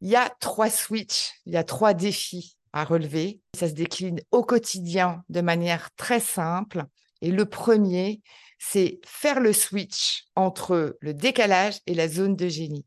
Il y a trois switches, il y a trois défis à relever. Ça se décline au quotidien de manière très simple. Et le premier, c'est faire le switch entre le décalage et la zone de génie.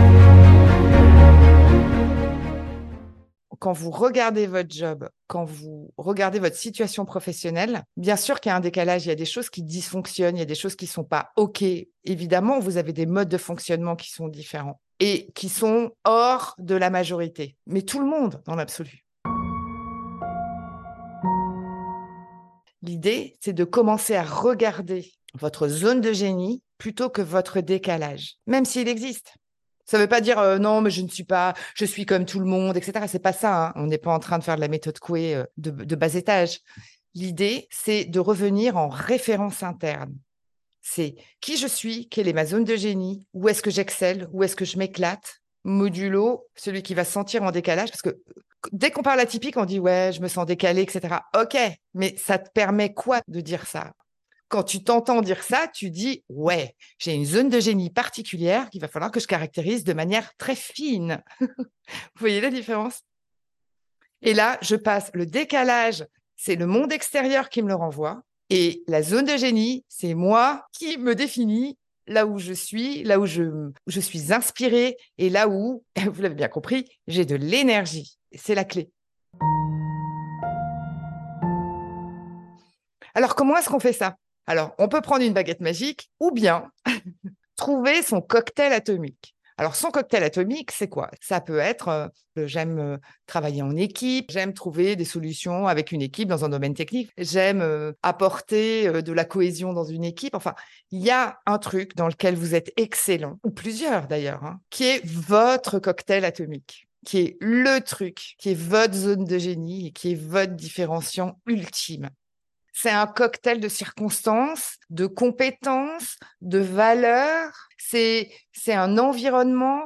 Quand vous regardez votre job, quand vous regardez votre situation professionnelle, bien sûr qu'il y a un décalage, il y a des choses qui dysfonctionnent, il y a des choses qui ne sont pas OK. Évidemment, vous avez des modes de fonctionnement qui sont différents et qui sont hors de la majorité, mais tout le monde dans l'absolu. L'idée, c'est de commencer à regarder votre zone de génie plutôt que votre décalage, même s'il existe. Ça ne veut pas dire euh, non, mais je ne suis pas, je suis comme tout le monde, etc. C'est pas ça. Hein. On n'est pas en train de faire de la méthode Coué euh, de, de bas étage. L'idée, c'est de revenir en référence interne. C'est qui je suis, quelle est ma zone de génie, où est-ce que j'excelle, où est-ce que je m'éclate, modulo celui qui va se sentir en décalage, parce que dès qu'on parle atypique, on dit ouais, je me sens décalé, etc. Ok, mais ça te permet quoi de dire ça? Quand tu t'entends dire ça, tu dis ouais, j'ai une zone de génie particulière qu'il va falloir que je caractérise de manière très fine. Vous voyez la différence? Et là, je passe le décalage, c'est le monde extérieur qui me le renvoie, et la zone de génie, c'est moi qui me définit là où je suis, là où je, je suis inspirée et là où, vous l'avez bien compris, j'ai de l'énergie. C'est la clé. Alors, comment est-ce qu'on fait ça? Alors, on peut prendre une baguette magique ou bien trouver son cocktail atomique. Alors, son cocktail atomique, c'est quoi? Ça peut être, euh, j'aime euh, travailler en équipe, j'aime trouver des solutions avec une équipe dans un domaine technique, j'aime euh, apporter de la cohésion dans une équipe. Enfin, il y a un truc dans lequel vous êtes excellent, ou plusieurs d'ailleurs, hein, qui est votre cocktail atomique qui est le truc, qui est votre zone de génie et qui est votre différenciant ultime. C'est un cocktail de circonstances, de compétences, de valeurs. C'est, un environnement.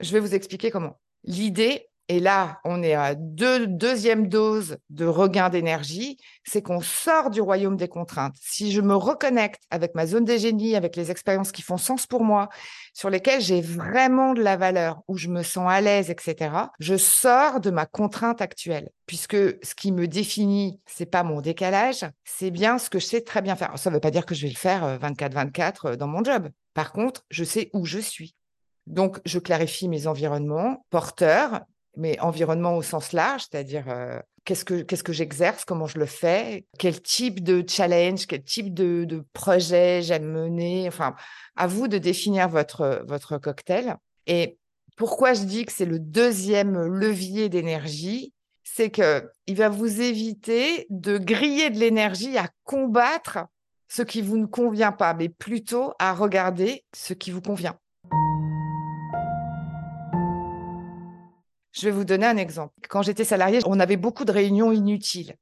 Je vais vous expliquer comment. L'idée, et là, on est à deux, deuxième dose de regain d'énergie, c'est qu'on sort du royaume des contraintes. Si je me reconnecte avec ma zone des génies, avec les expériences qui font sens pour moi, sur lesquelles j'ai vraiment de la valeur, où je me sens à l'aise, etc., je sors de ma contrainte actuelle. Puisque ce qui me définit, c'est pas mon décalage, c'est bien ce que je sais très bien faire. Ça ne veut pas dire que je vais le faire 24-24 euh, euh, dans mon job. Par contre, je sais où je suis. Donc, je clarifie mes environnements porteurs, mais environnement au sens large, c'est-à-dire euh, qu'est-ce que qu'est-ce que j'exerce, comment je le fais, quel type de challenge, quel type de, de projet j'aime mener. Enfin, à vous de définir votre votre cocktail. Et pourquoi je dis que c'est le deuxième levier d'énergie, c'est que il va vous éviter de griller de l'énergie à combattre ce qui vous ne convient pas, mais plutôt à regarder ce qui vous convient. Je vais vous donner un exemple. Quand j'étais salariée, on avait beaucoup de réunions inutiles.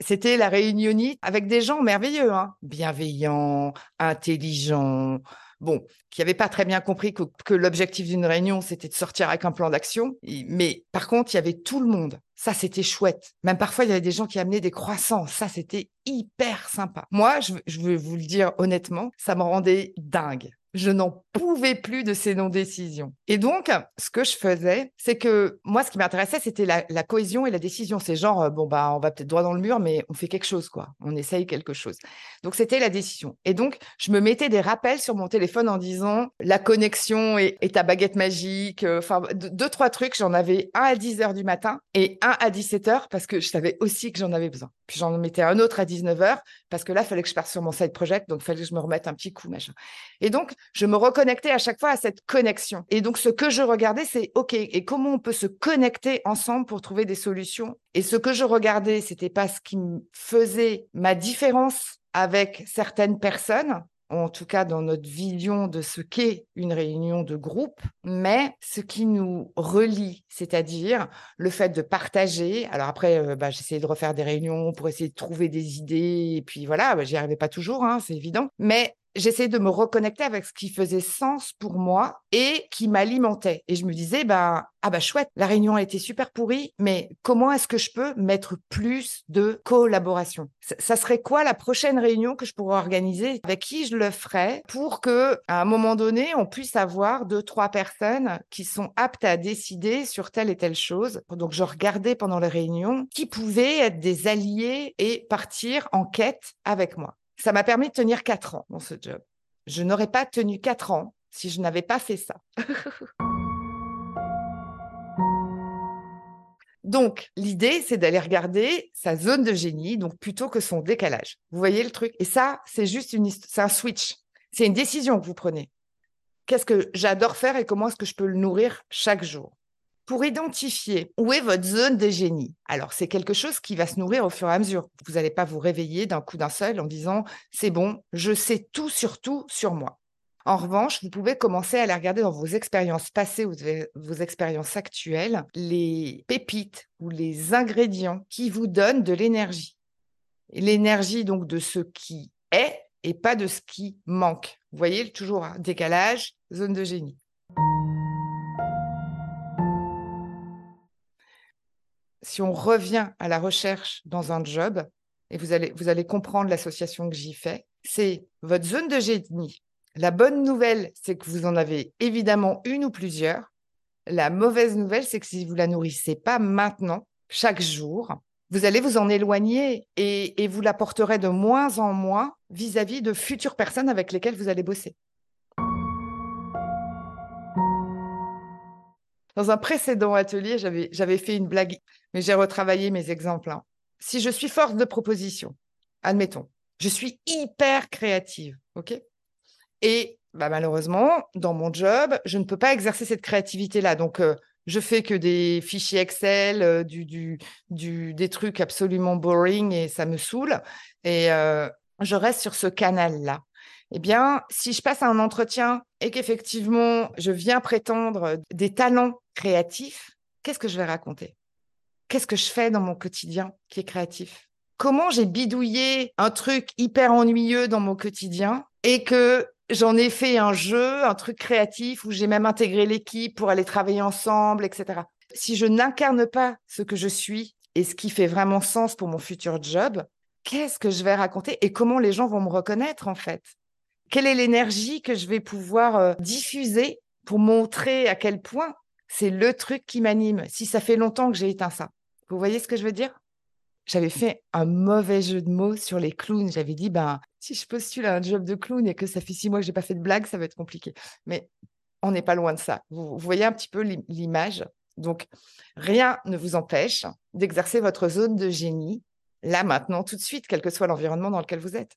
C'était la réunionite avec des gens merveilleux, hein. bienveillants, intelligents, bon, qui n'avaient pas très bien compris que, que l'objectif d'une réunion, c'était de sortir avec un plan d'action. Mais par contre, il y avait tout le monde. Ça, c'était chouette. Même parfois, il y avait des gens qui amenaient des croissants. Ça, c'était hyper sympa. Moi, je, je veux vous le dire honnêtement, ça me rendait dingue je n'en pouvais plus de ces non-décisions. Et donc, ce que je faisais, c'est que moi, ce qui m'intéressait, c'était la, cohésion et la décision. C'est genre, euh, bon, bah, on va peut-être droit dans le mur, mais on fait quelque chose, quoi. On essaye quelque chose. Donc, c'était la décision. Et donc, je me mettais des rappels sur mon téléphone en disant, la connexion et, ta baguette magique. Euh, enfin, deux, trois trucs. J'en avais un à 10 heures du matin et à 17 heures parce que je savais aussi que j'en avais besoin. Puis j'en mettais un autre à 19 heures parce que là, il fallait que je parte sur mon side project. Donc, il fallait que je me remette un petit coup, machin. Et donc, je me reconnectais à chaque fois à cette connexion. Et donc, ce que je regardais, c'est OK, et comment on peut se connecter ensemble pour trouver des solutions? Et ce que je regardais, c'était pas ce qui faisait ma différence avec certaines personnes, en tout cas dans notre vision de ce qu'est une réunion de groupe, mais ce qui nous relie, c'est-à-dire le fait de partager. Alors après, euh, bah, j'essayais de refaire des réunions pour essayer de trouver des idées, et puis voilà, bah, j'y arrivais pas toujours, hein, c'est évident, mais j'essayais de me reconnecter avec ce qui faisait sens pour moi et qui m'alimentait. Et je me disais, bah, ah bah chouette, la réunion a été super pourrie, mais comment est-ce que je peux mettre plus de collaboration? Ça serait quoi la prochaine réunion que je pourrais organiser? Avec qui je le ferais pour que, à un moment donné, on puisse avoir deux, trois personnes qui sont aptes à décider sur telle et telle chose? Donc, je regardais pendant les réunions qui pouvaient être des alliés et partir en quête avec moi. Ça m'a permis de tenir quatre ans dans ce job. Je n'aurais pas tenu quatre ans si je n'avais pas fait ça. Donc, l'idée, c'est d'aller regarder sa zone de génie, donc plutôt que son décalage. Vous voyez le truc? Et ça, c'est juste une, c'est un switch. C'est une décision que vous prenez. Qu'est-ce que j'adore faire et comment est-ce que je peux le nourrir chaque jour? Pour identifier où est votre zone de génie. Alors, c'est quelque chose qui va se nourrir au fur et à mesure. Vous n'allez pas vous réveiller d'un coup d'un seul en disant c'est bon, je sais tout sur tout sur moi. En revanche, vous pouvez commencer à aller regarder dans vos expériences passées ou vos expériences actuelles les pépites ou les ingrédients qui vous donnent de l'énergie. L'énergie donc de ce qui est et pas de ce qui manque. Vous voyez toujours décalage, zone de génie. Si on revient à la recherche dans un job, et vous allez, comprendre l'association que j'y fais, c'est votre zone de génie. La bonne nouvelle, c'est que vous en avez évidemment une ou plusieurs. La mauvaise nouvelle, c'est que si vous la nourrissez pas maintenant, chaque jour, vous allez vous en éloigner et, et vous la porterez de moins en moins vis-à-vis -vis de futures personnes avec lesquelles vous allez bosser. Dans un précédent atelier, j'avais fait une blague, mais j'ai retravaillé mes exemples. Hein. Si je suis force de proposition, admettons, je suis hyper créative, ok? Et bah, malheureusement, dans mon job, je ne peux pas exercer cette créativité-là. Donc, euh, je fais que des fichiers Excel, euh, du, du, des trucs absolument boring et ça me saoule. Et euh, je reste sur ce canal-là eh bien, si je passe à un entretien et qu'effectivement, je viens prétendre des talents créatifs, qu'est-ce que je vais raconter? Qu'est-ce que je fais dans mon quotidien qui est créatif? Comment j'ai bidouillé un truc hyper ennuyeux dans mon quotidien et que j'en ai fait un jeu, un truc créatif où j'ai même intégré l'équipe pour aller travailler ensemble, etc. Si je n'incarne pas ce que je suis et ce qui fait vraiment sens pour mon futur job, qu'est-ce que je vais raconter et comment les gens vont me reconnaître en fait? Quelle est l'énergie que je vais pouvoir euh, diffuser pour montrer à quel point c'est le truc qui m'anime, si ça fait longtemps que j'ai éteint ça. Vous voyez ce que je veux dire? J'avais fait un mauvais jeu de mots sur les clowns. J'avais dit, ben, si je postule à un job de clown et que ça fait six mois que j'ai pas fait de blague, ça va être compliqué. Mais on n'est pas loin de ça. vous voyez un petit peu l'image? Donc, rien ne vous empêche d'exercer votre zone de génie, là, maintenant, tout de suite, quel que soit l'environnement dans lequel vous êtes